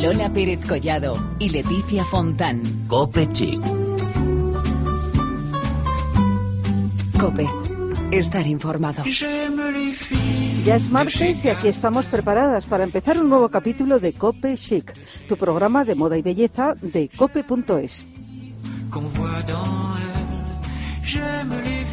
Lola Pérez Collado y Leticia Fontán. Cope Chic. Cope. Estar informado. Ya es martes y aquí estamos preparadas para empezar un nuevo capítulo de Cope Chic, tu programa de moda y belleza de cope.es.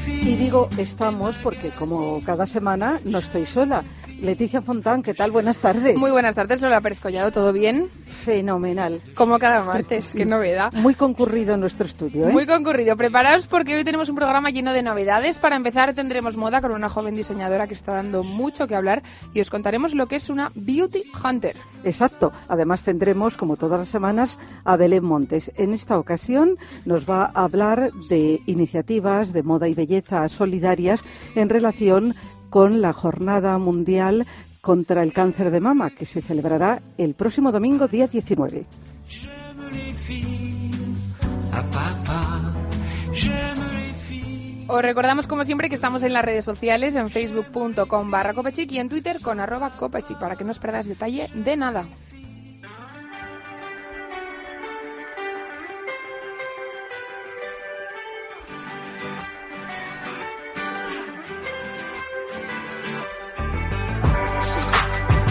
Y digo estamos porque como cada semana no estoy sola. Leticia Fontán, ¿qué tal? Buenas tardes. Muy buenas tardes, Lola Pérez Collado, ¿todo bien? Fenomenal. Como cada martes, qué novedad. Muy concurrido en nuestro estudio, ¿eh? Muy concurrido. Preparaos porque hoy tenemos un programa lleno de novedades. Para empezar tendremos moda con una joven diseñadora que está dando mucho que hablar y os contaremos lo que es una Beauty Hunter. Exacto. Además tendremos, como todas las semanas, a Belén Montes. En esta ocasión nos va a hablar de iniciativas de moda y belleza solidarias en relación con la Jornada Mundial contra el Cáncer de Mama, que se celebrará el próximo domingo, día 19. Os recordamos como siempre que estamos en las redes sociales, en facebook.com barra y en twitter con arroba para que no os perdáis detalle de nada.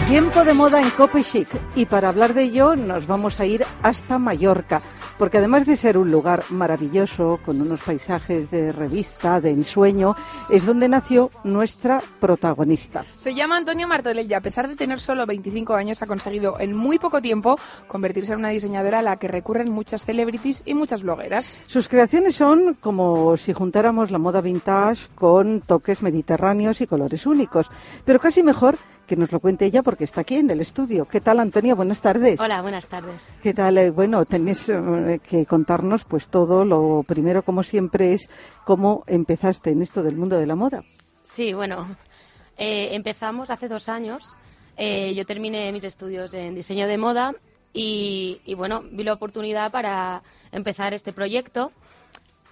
Tiempo de moda en Cope Chic y para hablar de ello nos vamos a ir hasta Mallorca, porque además de ser un lugar maravilloso, con unos paisajes de revista, de ensueño, es donde nació nuestra protagonista. Se llama Antonio Martorell y a pesar de tener solo 25 años ha conseguido en muy poco tiempo convertirse en una diseñadora a la que recurren muchas celebrities y muchas blogueras. Sus creaciones son como si juntáramos la moda vintage con toques mediterráneos y colores únicos, pero casi mejor que nos lo cuente ella porque está aquí en el estudio. ¿Qué tal, Antonia? Buenas tardes. Hola, buenas tardes. ¿Qué tal? Eh, bueno, tenéis eh, que contarnos pues todo. Lo primero, como siempre, es cómo empezaste en esto del mundo de la moda. Sí, bueno, eh, empezamos hace dos años. yo terminé mis estudios en diseño de moda y, y bueno, vi la oportunidad para empezar este proyecto.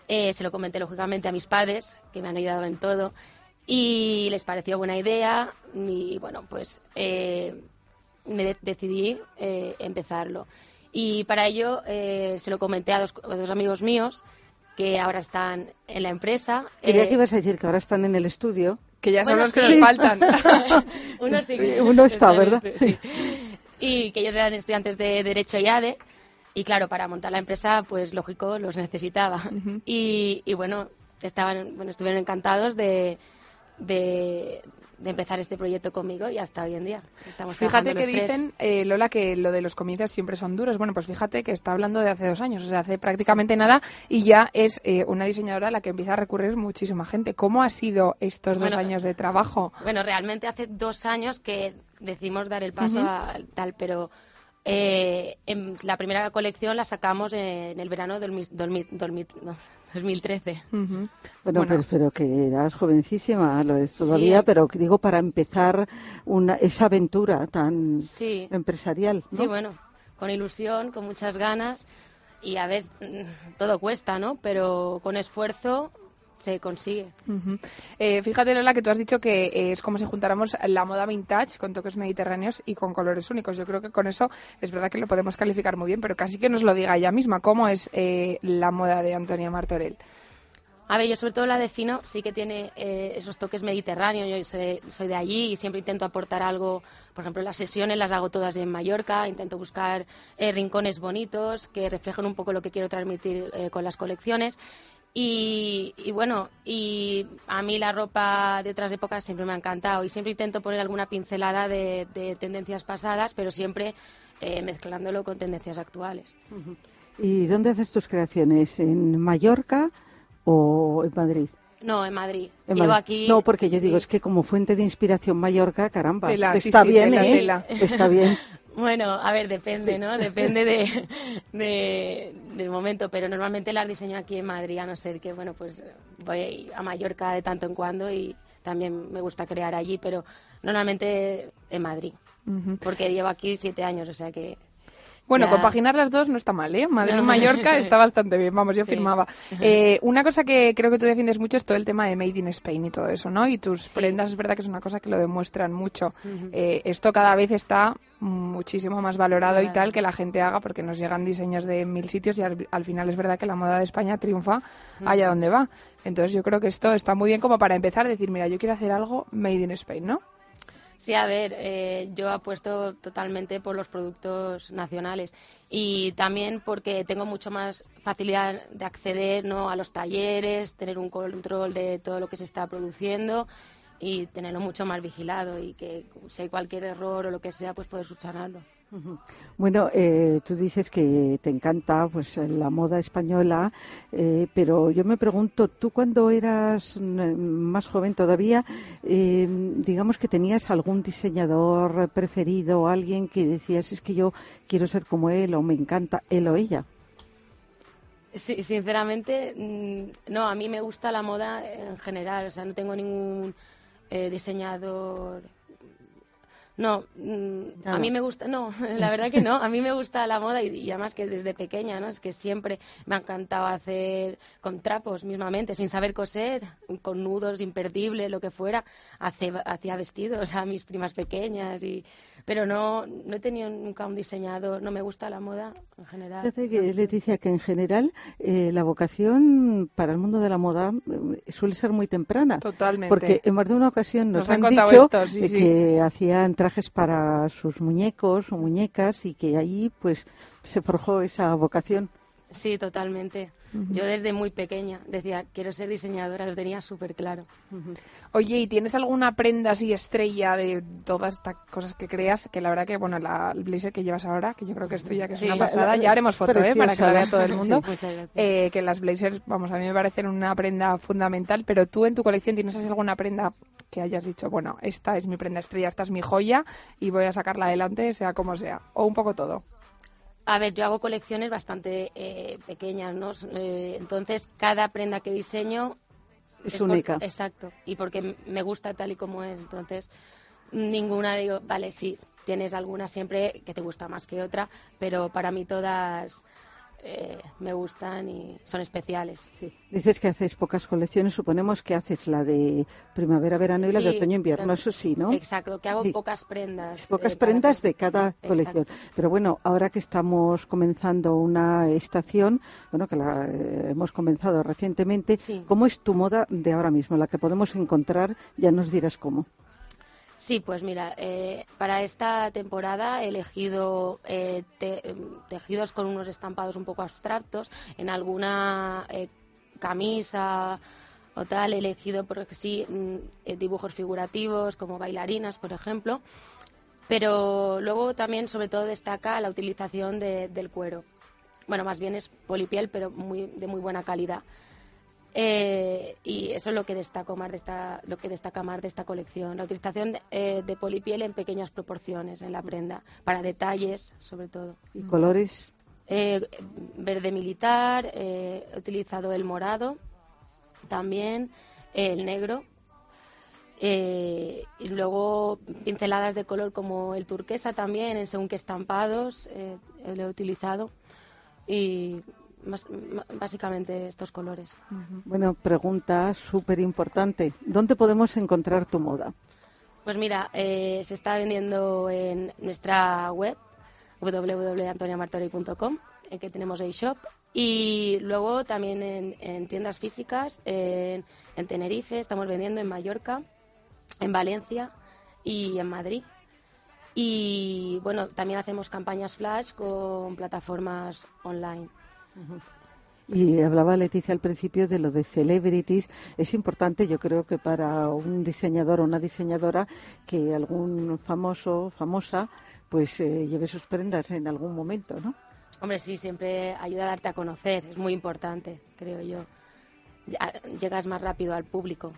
se lo comenté lógicamente a mis padres, que me han ayudado en todo y les pareció buena idea y bueno, pues eh, me decidí eh, empezarlo. Y para ello eh, se lo comenté a dos, dos, amigos míos que ahora están en la empresa. Quería que ibas a decir que ahora están en el estudio. Que ya son los que nos faltan. Uno sí. Uno está, ¿verdad? Sí. Y que ellos eran estudiantes de Derecho y ADE. Y claro, para montar la empresa, pues lógico, los necesitaba. y, y, bueno, estaban, bueno, estuvieron encantados de, de, empezar este proyecto conmigo y hasta hoy en día. Estamos fíjate que dicen, eh, Lola, que lo de los comienzos siempre son duros. Bueno, pues fíjate que está hablando de hace dos años, o sea, hace prácticamente nada y ya es eh, una diseñadora a la que empieza a recurrir muchísima gente. ¿Cómo ha sido estos dos años de trabajo? Bueno, realmente hace dos años que decimos dar el paso a tal, pero eh, en la primera colección la sacamos en el verano del 2013. Bueno, Pero, que eras jovencísima, lo es todavía, pero digo para empezar una, esa aventura tan empresarial. Sí, bueno, con ilusión, con muchas ganas y a ver, todo cuesta, ¿no? Pero con esfuerzo se consigue. eh, fíjate, Lola, que tú has dicho que eh, es como si juntáramos la moda vintage con toques mediterráneos y con colores únicos. Yo creo que con eso es verdad que lo podemos calificar muy bien, pero casi que nos lo diga ella misma. ¿Cómo es eh, la moda de Antonia Martorell? A ver, yo sobre todo la defino, sí que tiene eh, esos toques mediterráneos, yo soy, soy, de allí y siempre intento aportar algo, por ejemplo, las sesiones las hago todas en Mallorca, intento buscar eh, rincones bonitos que reflejen un poco lo que quiero transmitir eh, con las colecciones y, y, bueno, y a mí la ropa de otras épocas siempre me ha encantado y siempre intento poner alguna pincelada de, de tendencias pasadas, pero siempre eh, mezclándolo con tendencias actuales. ¿Y dónde haces tus creaciones? ¿En Mallorca o en Madrid? No, en Madrid. En Llevo Madrid. aquí. No, porque yo digo, es que como fuente de inspiración Mallorca, caramba, Tela, sí, está sí, bien, tela, ¿eh? tela. Está bien. Bueno, a ver, depende, ¿no? Depende de, de- del momento, pero normalmente las diseño aquí en Madrid, a no ser que, bueno, pues voy a Mallorca de tanto en cuando y también me gusta crear allí, pero normalmente en Madrid, porque llevo aquí siete años, o sea que Bueno, compaginar las dos no está mal, ¿eh? Madrid y Mallorca está bastante bien, vamos, yo Sí. firmaba. Eh, una cosa que creo que tú defiendes mucho es todo el tema de Made in Spain y todo eso, ¿no? Y tus prendas es verdad que es una cosa que lo demuestran mucho. Eh, esto cada vez está muchísimo más valorado y tal que la gente haga porque nos llegan diseños de mil sitios y al, al final es verdad que la moda de España triunfa allá donde va. Entonces yo creo que esto está muy bien como para empezar a decir, mira, yo quiero hacer algo Made in Spain, ¿no? Sí, a ver, eh, yo apuesto totalmente por los productos nacionales y también porque tengo mucho más facilidad de acceder ¿no? a los talleres, tener un control de todo lo que se está produciendo y tenerlo mucho más vigilado y que si hay cualquier error o lo que sea, pues poder subsanarlo. Bueno, eh, tú dices que te encanta pues la moda española, eh, pero yo me pregunto, tú cuando eras más joven todavía, eh, digamos que tenías algún diseñador preferido, alguien que decías es que yo quiero ser como él o me encanta él o ella. Sí, sinceramente, mm, no, a mí me gusta la moda en general, o sea, no tengo ningún eh, diseñador. No, mm, Ah. a mí me gusta, no, la verdad que no, a mí me gusta la moda y, y además que desde pequeña, ¿no? Es que siempre me ha encantado hacer con trapos mismamente, sin saber coser, con nudos imperdible, lo que fuera, hace- hacía vestidos a mis primas pequeñas y pero no, no he tenido nunca un diseñador, no me gusta la moda en general. Fíjate que Leticia, que en general eh, la vocación para el mundo de la moda eh, suele ser muy temprana. Totalmente. Porque en más de una ocasión nos, Nos han han dicho esto, sí, eh, sí. que hacían trajes para sus muñecos o muñecas y que ahí pues se forjó esa vocación. Sí, totalmente. Yo desde muy pequeña decía, quiero ser diseñadora, lo tenía súper claro. Oye, ¿y tienes alguna prenda así estrella de todas estas cosas que creas? Que la verdad que, bueno, la, el blazer que llevas ahora, que yo creo que es tuya, que es Sí, una pasada, ya haremos foto, ¿eh? Para que la vea todo el mundo. Eh, que las blazers, vamos, a mí me parecen una prenda fundamental, pero tú en tu colección tienes así alguna prenda que hayas dicho, bueno, esta es mi prenda estrella, esta es mi joya y voy a sacarla adelante, sea como sea, o un poco todo. A ver, yo hago colecciones bastante eh, pequeñas, ¿no? Eh, entonces, cada prenda que diseño Es única. exacto. Y porque me gusta tal y como es. Entonces, ninguna digo, vale, sí, tienes alguna siempre que te gusta más que otra, pero para mí todas eh, me gustan y son especiales. Sí. Dices que haces pocas colecciones, suponemos que haces la de primavera, verano y la de Sí, otoño-invierno, claro. eso sí, ¿no? Exacto, que hago Sí. pocas prendas. Pocas eh, prendas de cada Exacto. colección. Pero bueno, ahora que estamos comenzando una estación, bueno, que la eh, hemos comenzado recientemente. ¿cómo es tu moda de ahora mismo? La que podemos encontrar, ya nos dirás cómo. Sí, pues mira, eh, para esta temporada he elegido eh, te- em, tejidos con unos estampados un poco abstractos. En alguna eh, camisa o tal he elegido, porque sí, mm, eh, dibujos figurativos como bailarinas, por ejemplo. Pero luego también, sobre todo, destaca la utilización de- del cuero. Bueno, más bien es polipiel, pero muy, de muy buena calidad. Eh, y eso es lo que destaco más de esta, lo que destaca más de esta colección, la utilización de, eh, de polipiel en pequeñas proporciones en la prenda, para detalles sobre todo. ¿Y colores? Eh, verde militar, eh, he utilizado el morado, también el negro, y luego pinceladas de color como el turquesa también, en según qué estampados eh, lo he utilizado, y más- básicamente estos colores. Bueno, pregunta súper importante. ¿Dónde podemos encontrar tu moda? Pues mira, eh, se está vendiendo en nuestra web www.antoniamartori.com, en que tenemos shop y luego también en, en tiendas físicas, en, en Tenerife, estamos vendiendo en Mallorca, en Valencia y en Madrid. Y bueno, también hacemos campañas flash con plataformas online. Y hablaba Leticia al principio de lo de celebrities. Es importante, yo creo que para un diseñador o una diseñadora, que algún famoso, famosa, pues eh, lleve sus prendas en algún momento, ¿no? Hombre, sí, siempre ayuda a darte a conocer, es muy importante, creo yo. Llegas más rápido al público.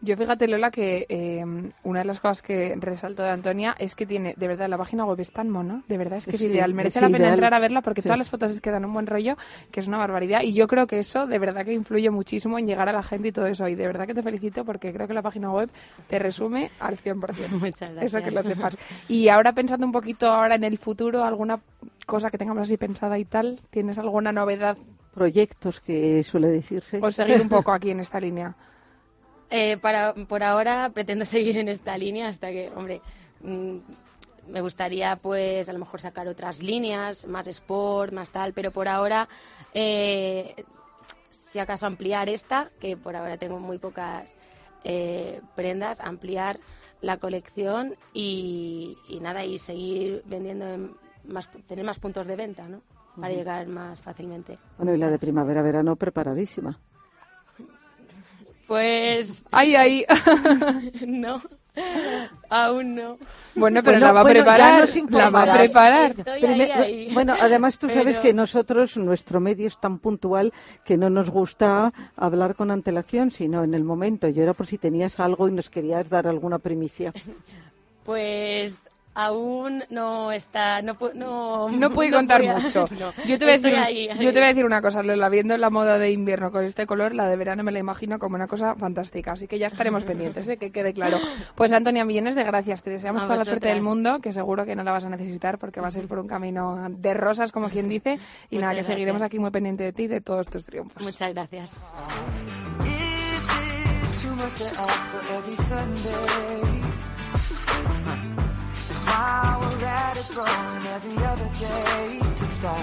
Yo fíjate, Lola, que eh, una de las cosas que resalto de Antonia es que tiene, de verdad, la página web es tan mona, de verdad, es que es Sí, ideal. Merece es la pena ideal. entrar a verla porque Sí. todas las fotos es que dan un buen rollo, que es una barbaridad. Y yo creo que eso, de verdad, que influye muchísimo en llegar a la gente y todo eso. Y de verdad que te felicito porque creo que la página web te resume al 100%. Muchas gracias. Eso que lo sepas. Y ahora pensando un poquito ahora en el futuro, alguna cosa que tengamos así pensada y tal, ¿tienes alguna novedad Proyectos que suele decirse. o seguir un poco aquí en esta línea? Eh, para, por ahora pretendo seguir en esta línea hasta que, hombre, mm, me gustaría pues a lo mejor sacar otras líneas, más sport, más tal, pero por ahora, eh, si acaso ampliar esta, que por ahora tengo muy pocas eh, prendas, ampliar la colección y, y nada, y seguir vendiendo, en más, tener más puntos de venta, ¿no? Para llegar más fácilmente. Bueno, y la de primavera-verano preparadísima. Pues Ay, ay. no, aún no. Bueno, pero Bueno, la va a bueno, ya preparar. nos La va a preparar. Estoy Prime- ahí, ahí. Bueno, además tú sabes que nosotros, nuestro medio es tan puntual que no nos gusta hablar con antelación, sino en el momento. Yo era por si tenías algo y nos querías dar alguna primicia. Pues aún no está, no, no, No contar mucho. no. Yo, te voy a decir, ahí, ahí. yo te voy a decir una cosa, Lola, viendo la moda de invierno con este color, la de verano me la imagino como una cosa fantástica, así que ya estaremos pendientes, ¿eh? que quede claro. Pues Antonia, millones de gracias, te deseamos A toda la suerte del mundo, que seguro que no la vas a necesitar porque vas a ir por un camino de rosas, como quien dice, y Muchas nada, que seguiremos aquí muy pendiente de ti y de todos tus triunfos. Muchas gracias. We're at it, throwing every other day to start.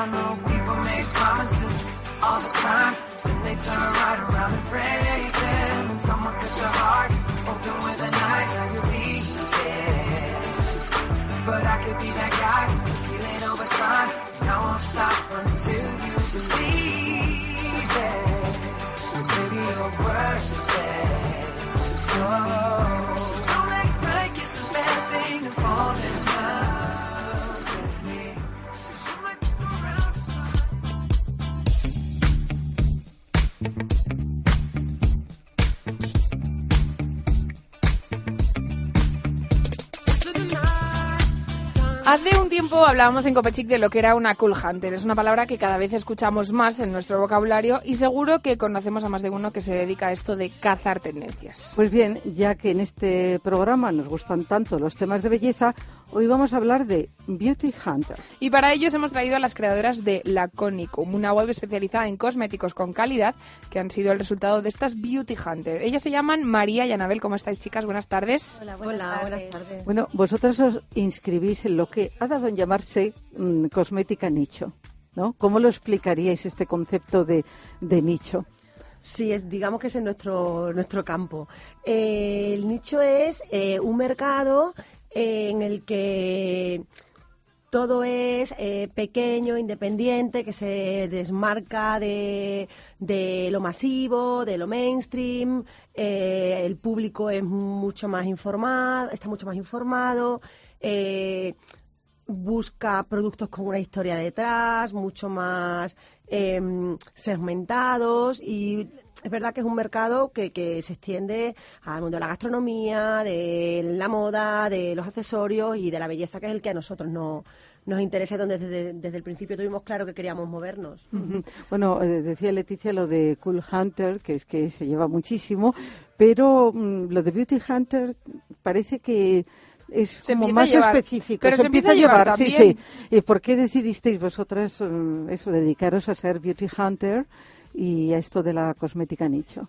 I know people make promises all the time, then they turn right around and break them. And someone cut your heart open with a knife, now you'll be dead. But I could be that guy to feel it over time. And I won't stop until you believe it. Cause baby, you're worth it. So, Hace un tiempo hablábamos en Copechic de lo que era una cool hunter. Es una palabra que cada vez escuchamos más en nuestro vocabulario y seguro que conocemos a más de uno que se dedica a esto de cazar tendencias. Pues bien, ya que en este programa nos gustan tanto los temas de belleza, hoy vamos a hablar de Beauty Hunter. Y para ellos hemos traído a las creadoras de Laconicum, una web especializada en cosméticos con calidad que han sido el resultado de estas Beauty Hunter. Ellas se llaman María y Anabel. ¿Cómo estáis, chicas? Buenas tardes. Hola, Hola, buenas tardes. Bueno, vosotras os inscribís en lo que ha dado en llamarse mm, cosmética nicho, ¿no? ¿Cómo lo explicaríais este concepto de, de nicho? Sí, es, digamos que ese es nuestro, nuestro campo. Eh, el nicho es eh, un mercado eh, en el que todo es eh, pequeño, independiente, que se desmarca de, de lo masivo, de lo mainstream. eh, el público es mucho más informado, está mucho más informado. busca productos con una historia detrás, mucho más em, segmentados y es verdad que es un mercado que, que se extiende al mundo de la gastronomía, de la moda, de los accesorios y de la belleza, que es el que a nosotros no, nos interesa donde desde, desde el principio tuvimos claro que queríamos movernos. Bueno, eh, decía Leticia lo de Cool Hunter, que es que se lleva muchísimo, pero mm, lo de Beauty Hunter parece que es Se como más llevar, específico. pero se se empieza a llevar sí, también. sí. ¿Y por qué decidisteis vosotras mm, eso, dedicaros a ser Beauty Hunter y esto de la cosmética nicho?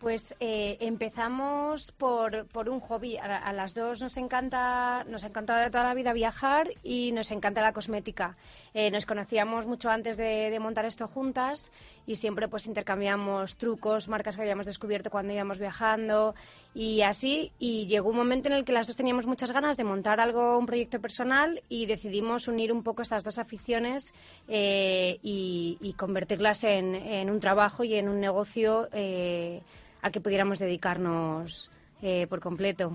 Pues eh, empezamos por, por un hobby. A, las dos nos encanta, nos encanta de toda la vida viajar y nos encanta la cosmética. Eh, nos conocíamos mucho antes de, montar esto juntas y siempre pues intercambiamos trucos, marcas que habíamos descubierto cuando íbamos viajando y así. Y llegó un momento en el que las dos teníamos muchas ganas de montar algo, un proyecto personal y decidimos unir un poco estas dos aficiones eh, y, convertirlas en, en un trabajo y en un negocio. A que pudiéramos dedicarnos eh, por completo.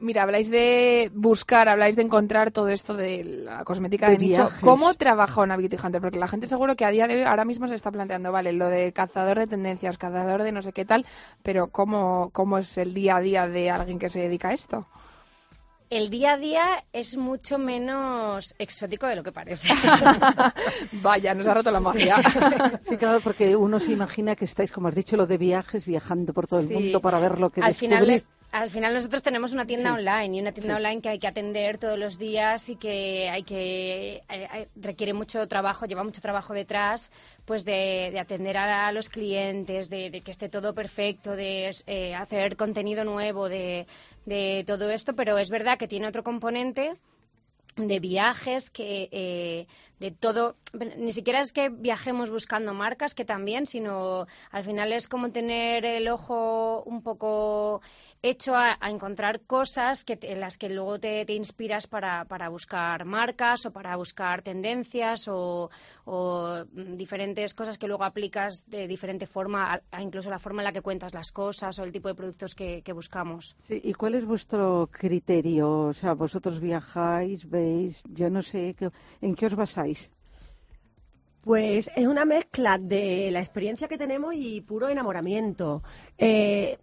Mira, habláis de buscar, habláis de encontrar todo esto de la cosmética De de, nicho. ¿Cómo trabaja una Beauty Hunter? Porque la gente seguro que a día de hoy ahora mismo se está planteando, vale, lo de cazador de tendencias, cazador de no sé qué tal, pero ¿cómo, cómo es el día a día de alguien que se dedica a esto? El día a día es mucho menos exótico de lo que parece. Vaya, nos ha roto la magia. Sí, claro, porque uno se imagina que estáis, como has dicho, lo de viajes, viajando por todo el Sí. mundo para ver lo que al descubrir. final al final nosotros tenemos una tienda Sí. online y una tienda Sí. online que hay que atender todos los días y que hay que requiere mucho trabajo lleva mucho trabajo detrás pues de, de atender a, los clientes de, de que esté todo perfecto de eh, hacer contenido nuevo de, de todo esto pero es verdad que tiene otro componente de viajes que eh, de todo ni siquiera es que viajemos buscando marcas que también sino al final es como tener el ojo un poco hecho a, encontrar cosas que te- en las que luego te, inspiras para, para buscar marcas o para buscar tendencias o, mm, diferentes cosas que luego aplicas de diferente forma a, incluso la forma en la que cuentas las cosas o el tipo de productos que, buscamos ¿Y cuál es vuestro criterio? O sea, vosotros viajáis, veis, yo no sé, ¿qué- ¿en qué os basáis? Pues es una mezcla de la experiencia que tenemos y puro enamoramiento. Eh,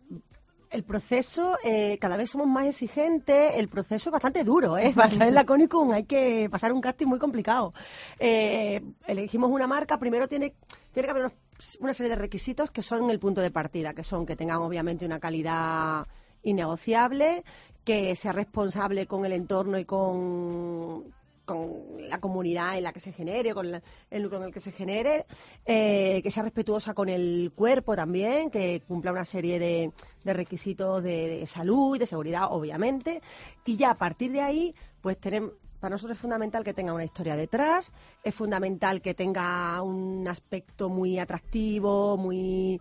el proceso, eh, cada vez somos más exigentes, el proceso es bastante duro, ¿eh? Para en la Conicum hay que pasar un casting muy complicado. Eh, elegimos una marca, primero tiene, tiene que haber unos- una serie de requisitos que son el punto de partida, que son que tengan obviamente una calidad innegociable, que sea responsable con el entorno y con, con la comunidad en la que se genere, con la- el lucro en el que se genere, eh, que sea respetuosa con el cuerpo también, que cumpla una serie de, requisitos de, salud y de seguridad, obviamente, y ya a partir de ahí, pues tenemos para nosotros es fundamental que tenga una historia detrás, es fundamental que tenga un aspecto muy atractivo, muy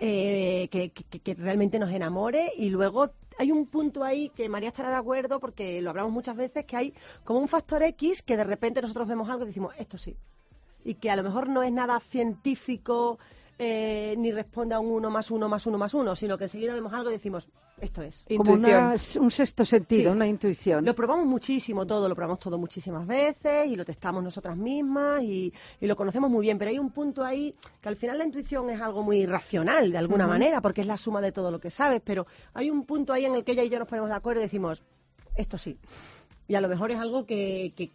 eh, que realmente nos enamore y luego hay un punto ahí que María estará de acuerdo porque lo hablamos muchas veces que hay como un factor X que de repente nosotros vemos algo y decimos esto sí. Y que a lo mejor no es nada científico eh, ni responde a un uno más uno más uno más uno sino que enseguida vemos algo y decimos esto es Como una- un sexto sentido, Sí. una intuición. lo probamos muchísimo todo, lo probamos todo muchísimas veces y lo testamos nosotras mismas y, y lo conocemos muy bien, pero hay un punto ahí que al final la intuición es algo muy racional de alguna manera, porque es la suma de todo lo que sabes, pero hay un punto ahí en el que ella y yo nos ponemos de acuerdo y decimos, esto sí. Y a lo mejor es algo que, que,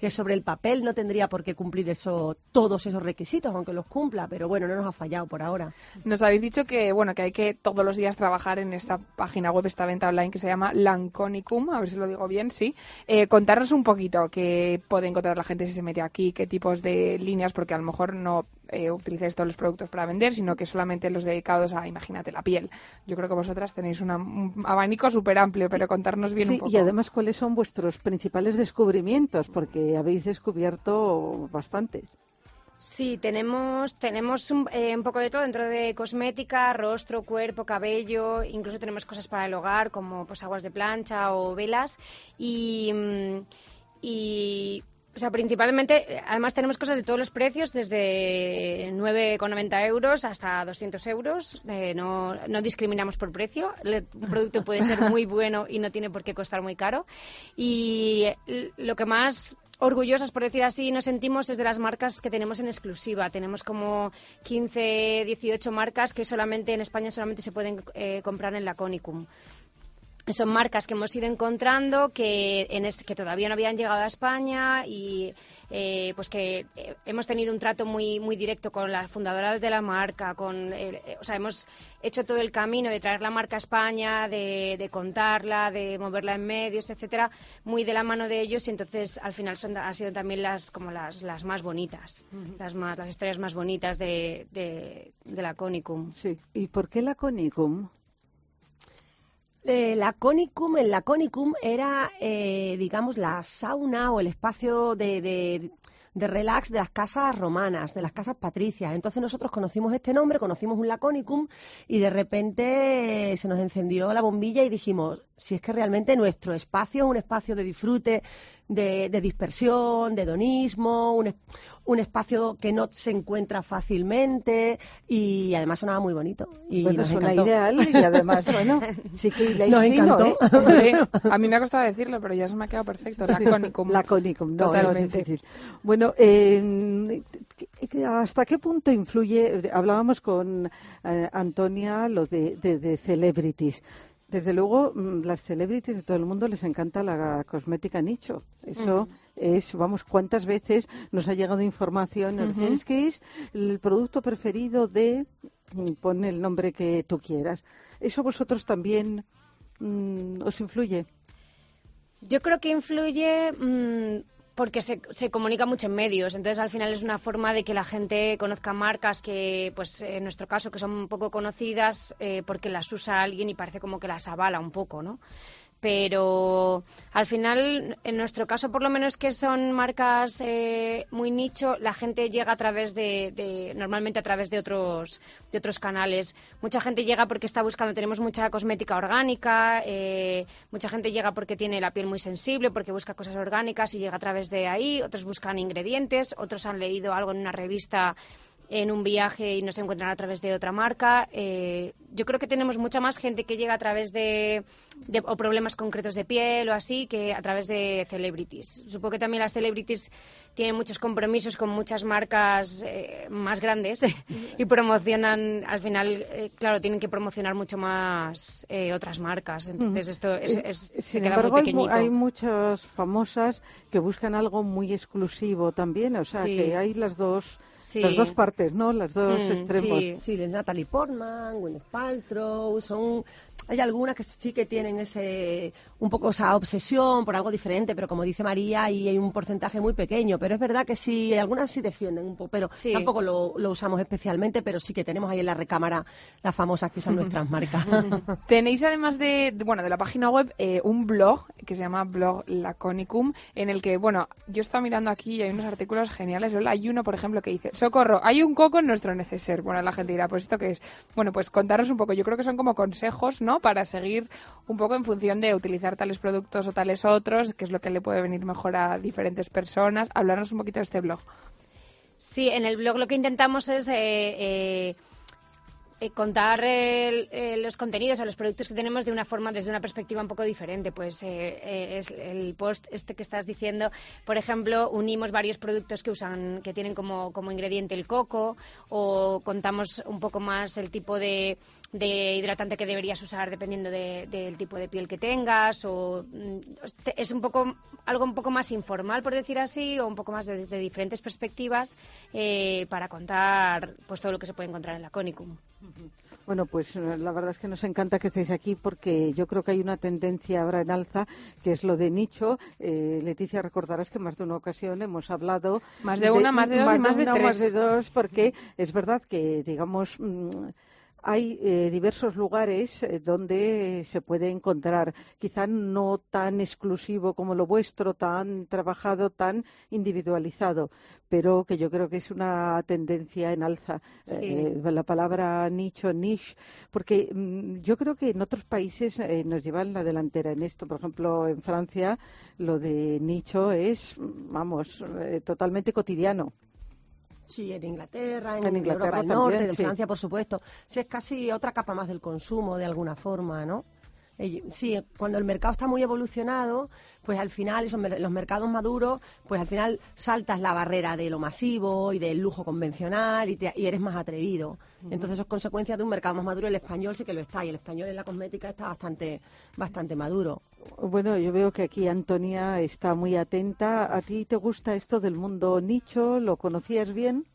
que, sobre el papel no tendría por qué cumplir eso, todos esos requisitos, aunque los cumpla, pero bueno, no nos ha fallado por ahora. Nos habéis dicho que bueno que hay que todos los días trabajar en esta página web, esta venta online que se llama Lanconicum, a ver si lo digo bien, sí. Eh, contarnos un poquito qué puede encontrar la gente si se mete aquí, qué tipos de líneas, porque a lo mejor no eh, utilizáis todos los productos para vender, sino que solamente los dedicados a, imagínate, la piel. Yo creo que vosotras tenéis una- un abanico súper amplio, pero contarnos bien Sí, un poco. y además, ¿cuáles son vuestros principales descubrimientos? Porque habéis descubierto bastantes. Sí, tenemos, tenemos un, eh, un poco de todo dentro de cosmética, rostro, cuerpo, cabello, incluso tenemos cosas para el hogar como pues aguas de plancha o velas y, mm, y o sea, principalmente, además tenemos cosas de todos los precios, desde 9,90 euros hasta 200 euros. Eh, no, no discriminamos por precio. Le- un producto puede ser muy bueno y no tiene por qué costar muy caro. Y lo que más orgullosas, por decir así, nos sentimos es de las marcas que tenemos en exclusiva. Tenemos como 15, 18 marcas que solamente en España solamente se pueden eh, comprar en la Conicum. Son marcas que hemos ido encontrando que, en es- que todavía no habían llegado a España y eh, pues que eh, hemos tenido un trato muy muy directo con las fundadoras de la marca, con el- eh, o sea hemos hecho todo el camino de traer la marca a España, de, de contarla, de moverla en medios, etcétera, muy de la mano de ellos y entonces al final son, han sido también las como las, las más bonitas, las más las historias más bonitas de, de, de la Conicum. Sí. ¿Y por qué la Conicum? Eh, la Conicum, en la Conicum era, eh, digamos, la sauna o el espacio de, de- de relax de las casas romanas, de las casas patricias. Entonces nosotros conocimos este nombre, conocimos un Laconicum y de repente eh, se nos encendió la bombilla y dijimos, Si es que realmente nuestro espacio es un espacio de disfrute, de, de dispersión, de hedonismo, un, un espacio que no se encuentra fácilmente y además sonaba muy bonito. Y bueno, nos suena encantó. ideal y además, bueno, sí que hiláis Nos fino, encantó. ¿eh? Hombre, a mí me ha costado decirlo, pero ya se me ha quedado perfecto. Laconicum. Laconicum, no, no es Totalmente. difícil. Bueno, eh, ¿hasta qué punto influye? Hablábamos con eh, Antonia lo de, de- de celebrities. Desde luego, mm, las celebrities de todo el mundo les encanta la cosmética nicho. Eso es, vamos, cuántas veces nos ha llegado información, Ujú. es que es el producto preferido de, mm, pon el nombre que tú quieras. ¿Eso a vosotros también mm, os influye? Yo creo que influye mm, porque se, se comunica mucho en medios, entonces al final es una forma de que la gente conozca marcas que, pues en nuestro caso, que son poco conocidas eh, porque las usa alguien y parece como que las avala un poco, ¿no? Pero al final, en nuestro caso, por lo menos que son marcas eh, muy nicho, la gente llega a través de, de- normalmente a través de otros, de otros canales. Mucha gente llega porque está buscando, tenemos mucha cosmética orgánica, eh, mucha gente llega porque tiene la piel muy sensible, porque busca cosas orgánicas y llega a través de ahí, otros buscan ingredientes, otros han leído algo en una revista en un viaje y nos encuentran a través de otra marca. Eh, yo creo que tenemos mucha más gente que llega a través de, de- o problemas concretos de piel o así que a través de celebrities. Supongo que también las celebrities tienen muchos compromisos con muchas marcas eh, más grandes y promocionan, al final, eh, claro, tienen que promocionar mucho más eh, otras marcas. Entonces esto es, Eh, es- se Sin queda embargo, muy pequeñito. hay muchas famosas que buscan algo muy exclusivo también, o sea, Sí. que hay las dos, Sí. las dos partes, ¿no? Las dos Mm, extremos. sí. Sí, de Natalie Portman, Gwyneth Paltrow, son hay algunas que sí que tienen ese un poco esa obsesión por algo diferente, pero como dice María, y hay un porcentaje muy pequeño, pero es verdad que sí, algunas sí defienden un poco, pero Sí. tampoco lo, lo usamos especialmente, pero sí que tenemos ahí en la recámara las famosas que usan nuestras marcas. Tenéis además de, de- bueno, de la página web eh, un blog que se llama Blog Laconicum, en el que, bueno, yo estaba mirando aquí y hay unos artículos geniales. Hay uno, por ejemplo, que dice, socorro, hay un coco en nuestro neceser. Bueno, la gente dirá, pues esto qué es. Bueno, pues contaros un poco. Yo creo que son como consejos, ¿no? Para seguir un poco en función de utilizar tales productos o tales otros, que es lo que le puede venir mejor a diferentes personas. Hablarnos un poquito de este blog. Sí, en el blog lo que intentamos es eh, eh, eh, contar los contenidos o los productos que tenemos de una forma, desde una perspectiva un poco diferente. Pues es el post este que estás diciendo, por ejemplo, unimos varios productos que usan, que tienen como, como ingrediente el coco, o contamos un poco más el tipo de, de hidratante que deberías usar dependiendo de- del tipo de piel que tengas, o mm, es un poco algo un poco más informal, por decir así, o un poco más de- desde diferentes perspectivas eh, para contar pues todo lo que se puede encontrar en la Conicum. Bueno, pues eh, la verdad es que nos encanta que estéis aquí porque yo creo que hay una tendencia ahora en alza que es lo de nicho. Eh, Leticia, recordarás que más de una ocasión hemos hablado. Más de una, más de dos y más de una, tres. más de dos, porque es verdad que, digamos. mm, hay eh, diversos lugares eh, donde se puede encontrar, quizá no tan exclusivo como lo vuestro, tan trabajado, tan individualizado, pero que yo creo que es una tendencia en alza. Sí. Eh, la palabra nicho, niche, porque mm, yo creo que en otros países eh, nos llevan la delantera en esto. Por ejemplo, en Francia lo de nicho es, vamos, eh, totalmente cotidiano. Sí, en Inglaterra, en, En Inglaterra Europa del también, Norte, en sí. Francia, por supuesto. Sí, es casi otra capa más del consumo, de alguna forma, ¿no? Sí, cuando el mercado está muy evolucionado, pues al final, esos los mercados maduros, pues al final saltas la barrera de lo masivo y del lujo convencional y, te- y eres más atrevido. Entonces eso es consecuencia de un mercado más maduro. El español sí que lo está y el español en la cosmética está bastante, bastante maduro. Bueno, yo veo que aquí Antonia está muy atenta. ¿A ti te gusta esto del mundo nicho? ¿Lo conocías bien?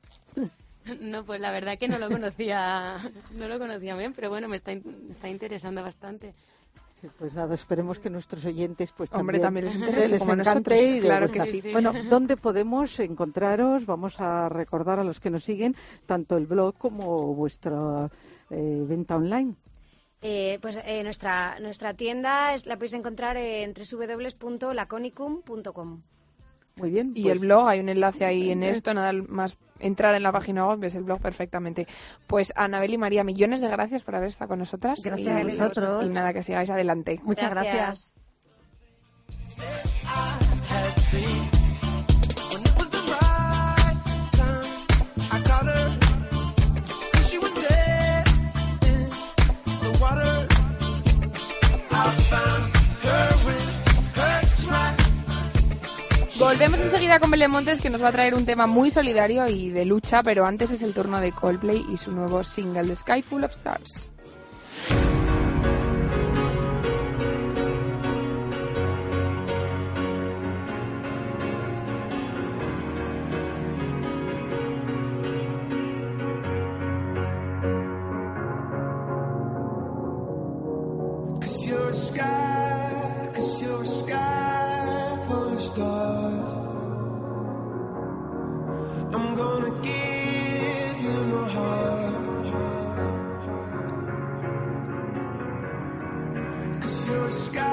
No, pues la verdad que no lo conocía, no lo conocía bien, pero bueno, me está, me está interesando bastante. Sí, pues nada, esperemos que nuestros oyentes pues Hombre, también les interese, les como encante nosotros, y les claro que sí. Bueno, ¿dónde podemos encontraros? Vamos a recordar a los que nos siguen tanto el blog como vuestra eh, venta online. Eh, pues eh, nuestra, nuestra tienda es, la podéis encontrar en www.laconicum.com. Muy bien. Y pues- el blog, hay un enlace ahí en esto, nada más entrar en la página web, ves el blog perfectamente. Pues Anabel y María, millones de gracias por haber estado con nosotras. Gracias y, a vosotros. Y nada, que sigáis adelante. Muchas Gracias. gracias. seen. Volvemos enseguida con Belén Montes, que nos va a traer un tema muy solidario y de lucha, pero antes es el turno de Coldplay y su nuevo single, The Sky Full of Stars. Sky,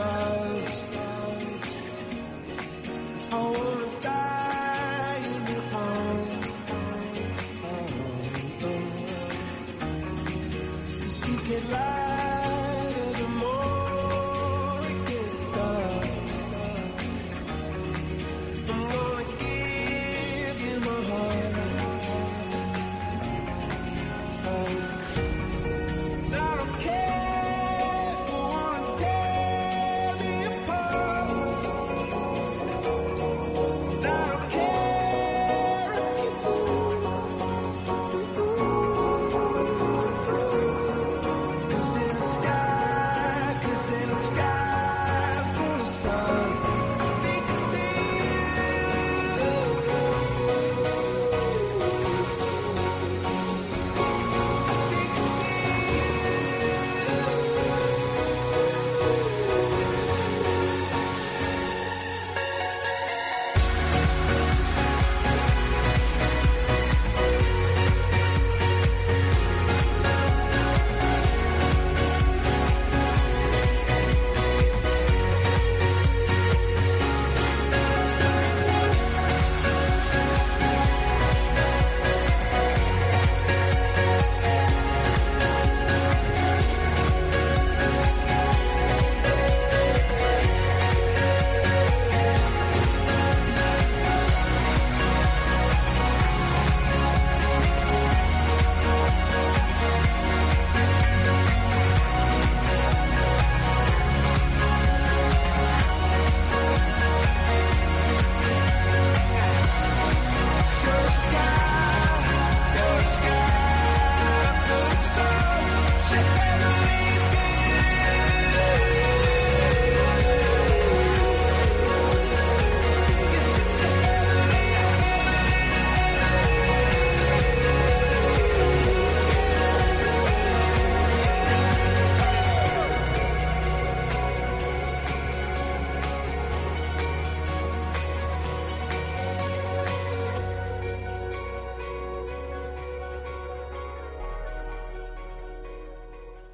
full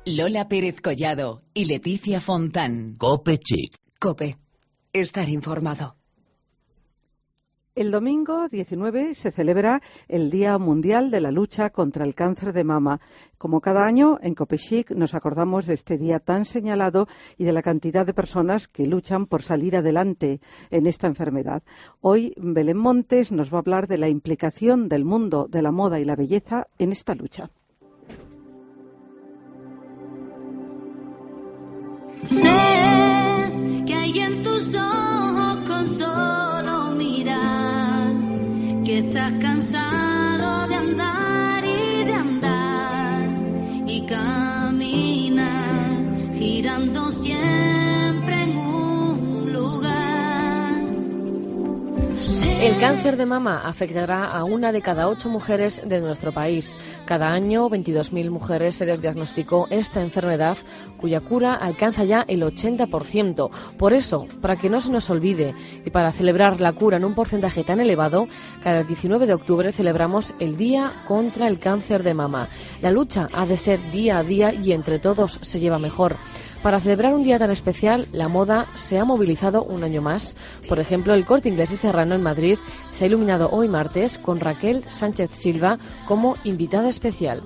Lola Pérez Collado y Leticia Fontán. Cope Chic. Cope. Estar informado. El domingo 19 se celebra el Día Mundial de la Lucha contra el Cáncer de Mama. Como cada año, en Copechic nos acordamos de este día tan señalado y de la cantidad de personas que luchan por salir adelante en esta enfermedad. Hoy, Belén Montes nos va a hablar de la implicación del mundo de la moda y la belleza en esta lucha. Sé que hay en tus ojos con solo mirar que estás cansado de andar y de andar y caminar girando siempre El cáncer de mama afectará a una de cada ocho mujeres de nuestro país. Cada año, 22.000 mujeres se les diagnosticó esta enfermedad, cuya cura alcanza ya el 80%. Por eso, para que no se nos olvide y para celebrar la cura en un porcentaje tan elevado, cada 19 de octubre celebramos el Día contra el Cáncer de Mama. La lucha ha de ser día a día y entre todos se lleva mejor. Para celebrar un día tan especial, la moda se ha movilizado un año más. Por ejemplo, el Corte Inglés y Serrano en Madrid se ha iluminado hoy martes con Raquel Sánchez Silva como invitada especial.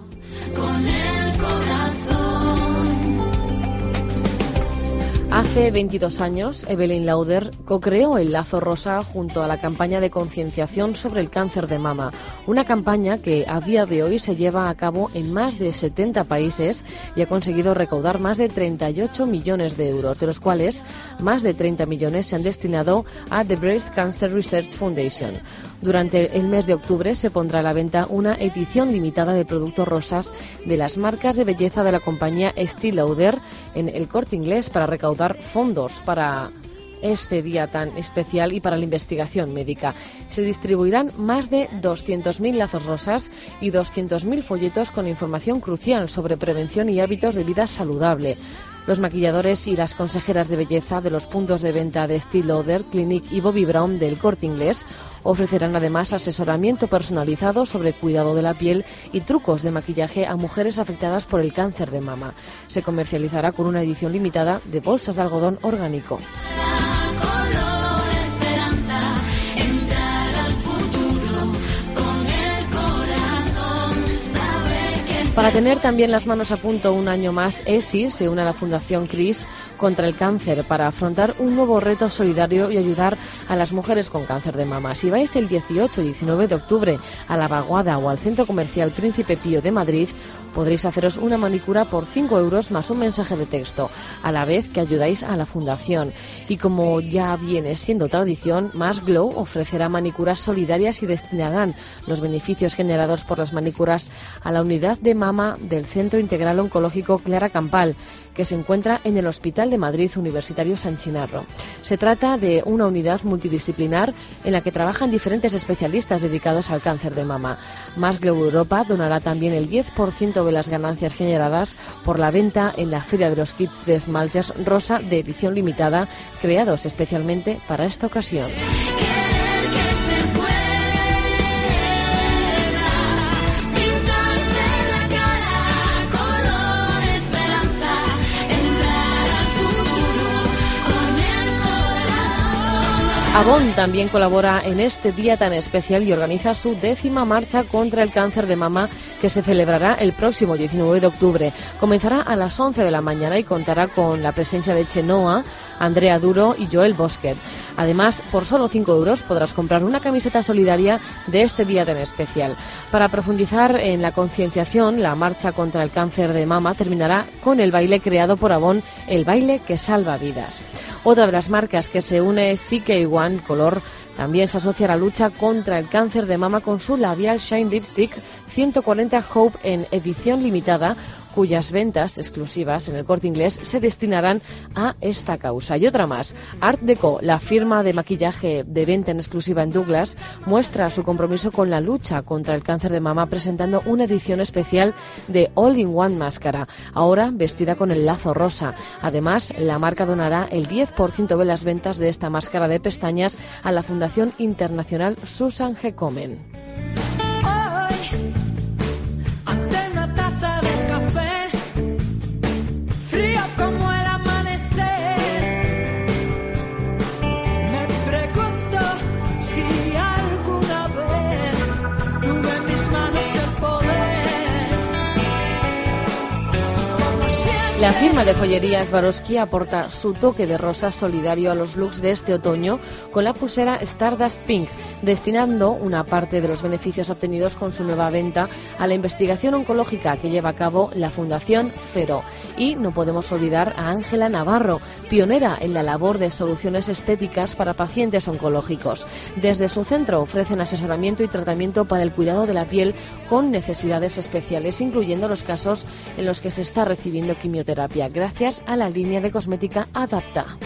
Hace 22 años, Evelyn Lauder co-creó el Lazo Rosa junto a la campaña de concienciación sobre el cáncer de mama, una campaña que a día de hoy se lleva a cabo en más de 70 países y ha conseguido recaudar más de 38 millones de euros, de los cuales más de 30 millones se han destinado a The Breast Cancer Research Foundation. Durante el mes de octubre se pondrá a la venta una edición limitada de productos rosas de las marcas de belleza de la compañía Estée Lauder en el corte inglés para recaudar fondos para este día tan especial y para la investigación médica. Se distribuirán más de 200.000 lazos rosas y 200.000 folletos con información crucial sobre prevención y hábitos de vida saludable. Los maquilladores y las consejeras de belleza de los puntos de venta de Steel Lauder, Clinic y Bobby Brown del Corte Inglés ofrecerán además asesoramiento personalizado sobre cuidado de la piel y trucos de maquillaje a mujeres afectadas por el cáncer de mama. Se comercializará con una edición limitada de bolsas de algodón orgánico. Para tener también las manos a punto un año más, ESI se une a la Fundación CRIS contra el cáncer para afrontar un nuevo reto solidario y ayudar a las mujeres con cáncer de mama. Si vais el 18 y 19 de octubre a la Vaguada o al Centro Comercial Príncipe Pío de Madrid, podréis haceros una manicura por 5 euros más un mensaje de texto, a la vez que ayudáis a la fundación. Y como ya viene siendo tradición, Más Glow ofrecerá manicuras solidarias y destinarán los beneficios generados por las manicuras a la unidad de mama del Centro Integral Oncológico Clara Campal, que se encuentra en el Hospital de Madrid Universitario San Chinarro. Se trata de una unidad multidisciplinar en la que trabajan diferentes especialistas dedicados al cáncer de mama. Más Glow Europa donará también el 10% de las ganancias generadas por la venta en la Feria de los Kits de esmaltes rosa de edición limitada, creados especialmente para esta ocasión. Avon también colabora en este día tan especial y organiza su décima marcha contra el cáncer de mama que se celebrará el próximo 19 de octubre. Comenzará a las 11 de la mañana y contará con la presencia de Chenoa, Andrea Duro y Joel Bosquet. Además, por solo 5 euros podrás comprar una camiseta solidaria de este día tan especial. Para profundizar en la concienciación, la marcha contra el cáncer de mama terminará con el baile creado por Avon, el baile que salva vidas. Otra de las marcas que se une es CK One Color. También se asocia a la lucha contra el cáncer de mama con su labial Shine Lipstick 140 Hope en edición limitada, cuyas ventas exclusivas en el corte inglés se destinarán a esta causa. Y otra más, Art Deco, la firma de maquillaje de venta en exclusiva en Douglas, muestra su compromiso con la lucha contra el cáncer de mama presentando una edición especial de All in One Máscara, ahora vestida con el lazo rosa. Además, la marca donará el 10% de las ventas de esta máscara de pestañas a la Fundación Internacional Susan G. Komen. La firma de joyería Swarovski aporta su toque de rosa solidario a los looks de este otoño con la pulsera Stardust Pink, destinando una parte de los beneficios obtenidos con su nueva venta a la investigación oncológica que lleva a cabo la Fundación Fero. Y no podemos olvidar a Ángela Navarro, pionera en la labor de soluciones estéticas para pacientes oncológicos. Desde su centro ofrecen asesoramiento y tratamiento para el cuidado de la piel con necesidades especiales, incluyendo los casos en los que se está recibiendo quimioterapia gracias a la línea de cosmética Adapta.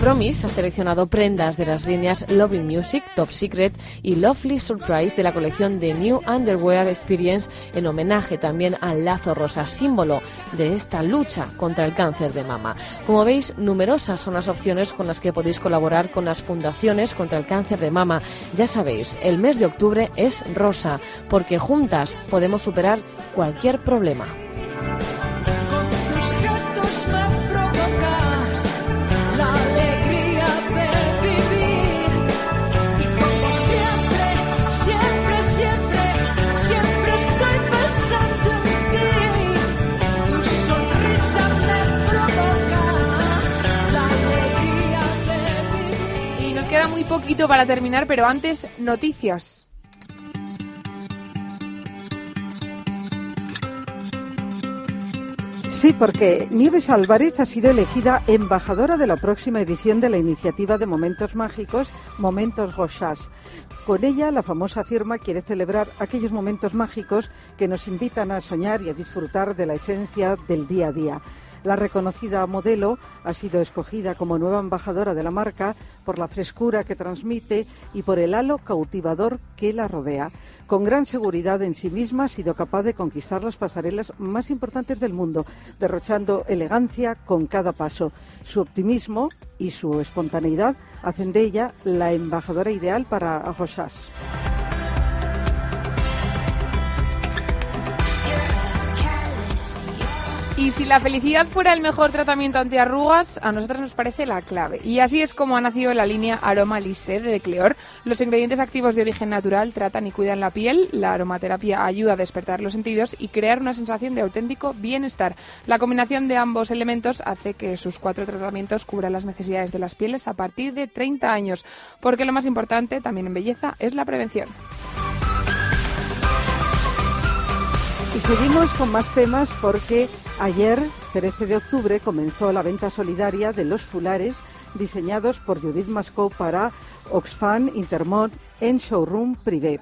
Promise ha seleccionado prendas de las líneas Loving Music, Top Secret y Lovely Surprise de la colección de New Underwear Experience en homenaje también al lazo rosa, símbolo de esta lucha contra el cáncer de mama. Como veis, numerosas son las opciones con las que podéis colaborar con las fundaciones contra el cáncer de mama. Ya sabéis, el mes de octubre es rosa, porque juntas podemos superar cualquier problema. Poquito para terminar, pero antes, noticias. Sí, porque Nieves Álvarez ha sido elegida embajadora de la próxima edición de la iniciativa de Momentos Mágicos, Momentos Rochas. Con ella, la famosa firma quiere celebrar aquellos momentos mágicos que nos invitan a soñar y a disfrutar de la esencia del día a día. La reconocida modelo ha sido escogida como nueva embajadora de la marca por la frescura que transmite y por el halo cautivador que la rodea. Con gran seguridad en sí misma ha sido capaz de conquistar las pasarelas más importantes del mundo, derrochando elegancia con cada paso. Su optimismo y su espontaneidad hacen de ella la embajadora ideal para Rochas. Y si la felicidad fuera el mejor tratamiento antiarrugas, a nosotros nos parece la clave. Y así es como ha nacido la línea Aroma Lisse de Cleor. Los ingredientes activos de origen natural tratan y cuidan la piel, la aromaterapia ayuda a despertar los sentidos y crear una sensación de auténtico bienestar. La combinación de ambos elementos hace que sus cuatro tratamientos cubran las necesidades de las pieles a partir de 30 años, porque lo más importante, también en belleza, es la prevención. Y seguimos con más temas porque ayer, 13 de octubre, comenzó la venta solidaria de los fulares diseñados por Judith Mascó para Oxfam Intermont en Showroom Privé.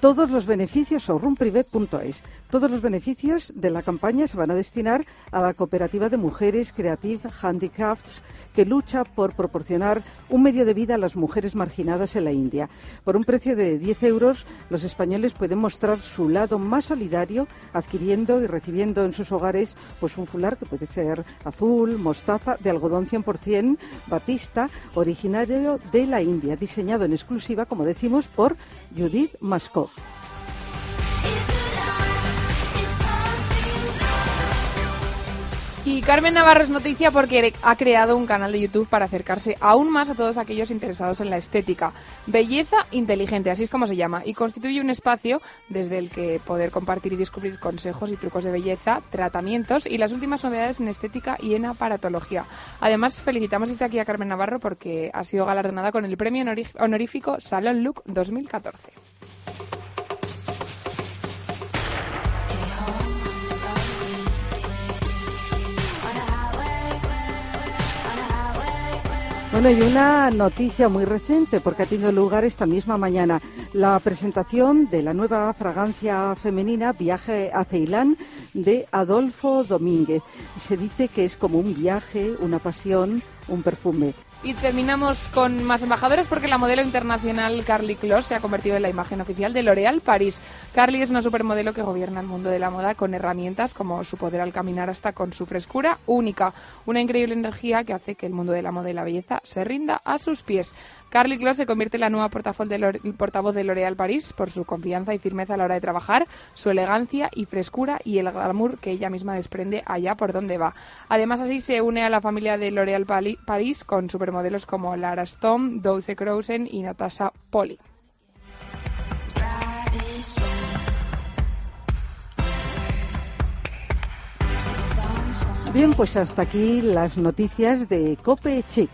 Todos los beneficios, showroomprivé.es, todos los beneficios de la campaña se van a destinar a la cooperativa de mujeres Creative Handicrafts que lucha por proporcionar un medio de vida a las mujeres marginadas en la India. Por un precio de 10 euros, los españoles pueden mostrar su lado más solidario adquiriendo y recibiendo en sus hogares pues un fular que puede ser azul, mostaza, de algodón 100% batista, originario de la India, diseñado en exclusiva, como decimos, por Judith Mascó. Y Carmen Navarro es noticia porque ha creado un canal de YouTube para acercarse aún más a todos aquellos interesados en la estética. Belleza inteligente, así es como se llama, y constituye un espacio desde el que poder compartir y descubrir consejos y trucos de belleza, tratamientos y las últimas novedades en estética y en aparatología. Además, felicitamos desde aquí a Carmen Navarro porque ha sido galardonada con el premio honorífico Salon Look 2014. Bueno, y una noticia muy reciente, porque ha tenido lugar esta misma mañana, la presentación de la nueva fragancia femenina Viaje a Ceilán de Adolfo Domínguez. Se dice que es como un viaje, una pasión, un perfume. Y terminamos con más embajadores porque la modelo internacional Carly Kloss se ha convertido en la imagen oficial de L'Oréal París. Carly es una supermodelo que gobierna el mundo de la moda con herramientas como su poder al caminar hasta con su frescura única, una increíble energía que hace que el mundo de la moda y la belleza se rinda a sus pies. Carly Kloss se convierte en la nueva portavoz de L'Oréal París por su confianza y firmeza a la hora de trabajar, su elegancia y frescura y el glamour que ella misma desprende allá por donde va. Además, así se une a la familia de L'Oréal París con supermodelos como Lara Stone, Douce Crosen y Natasha Polly. Bien, pues hasta aquí las noticias de Cope Chic.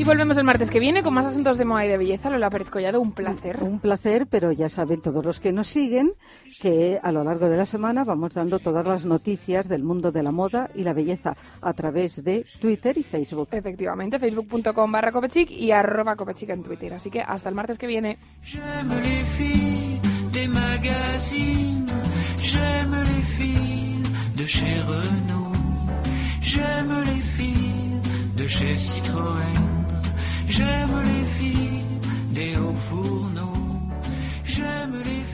Y volvemos el martes que viene con más asuntos de moda y de belleza. Lola Pérez Collado, un placer. Un placer, pero ya saben todos los que nos siguen que a lo largo de la semana vamos dando todas las noticias del mundo de la moda y la belleza a través de Twitter y Facebook. Efectivamente, facebook.com barra copechic y arroba copechic en Twitter. Así que hasta el martes que viene. J'aime les filles des magazines, j'aime les filles de chez Renault, j'aime les filles de chez Citroën, j'aime les filles des hauts fourneaux, j'aime les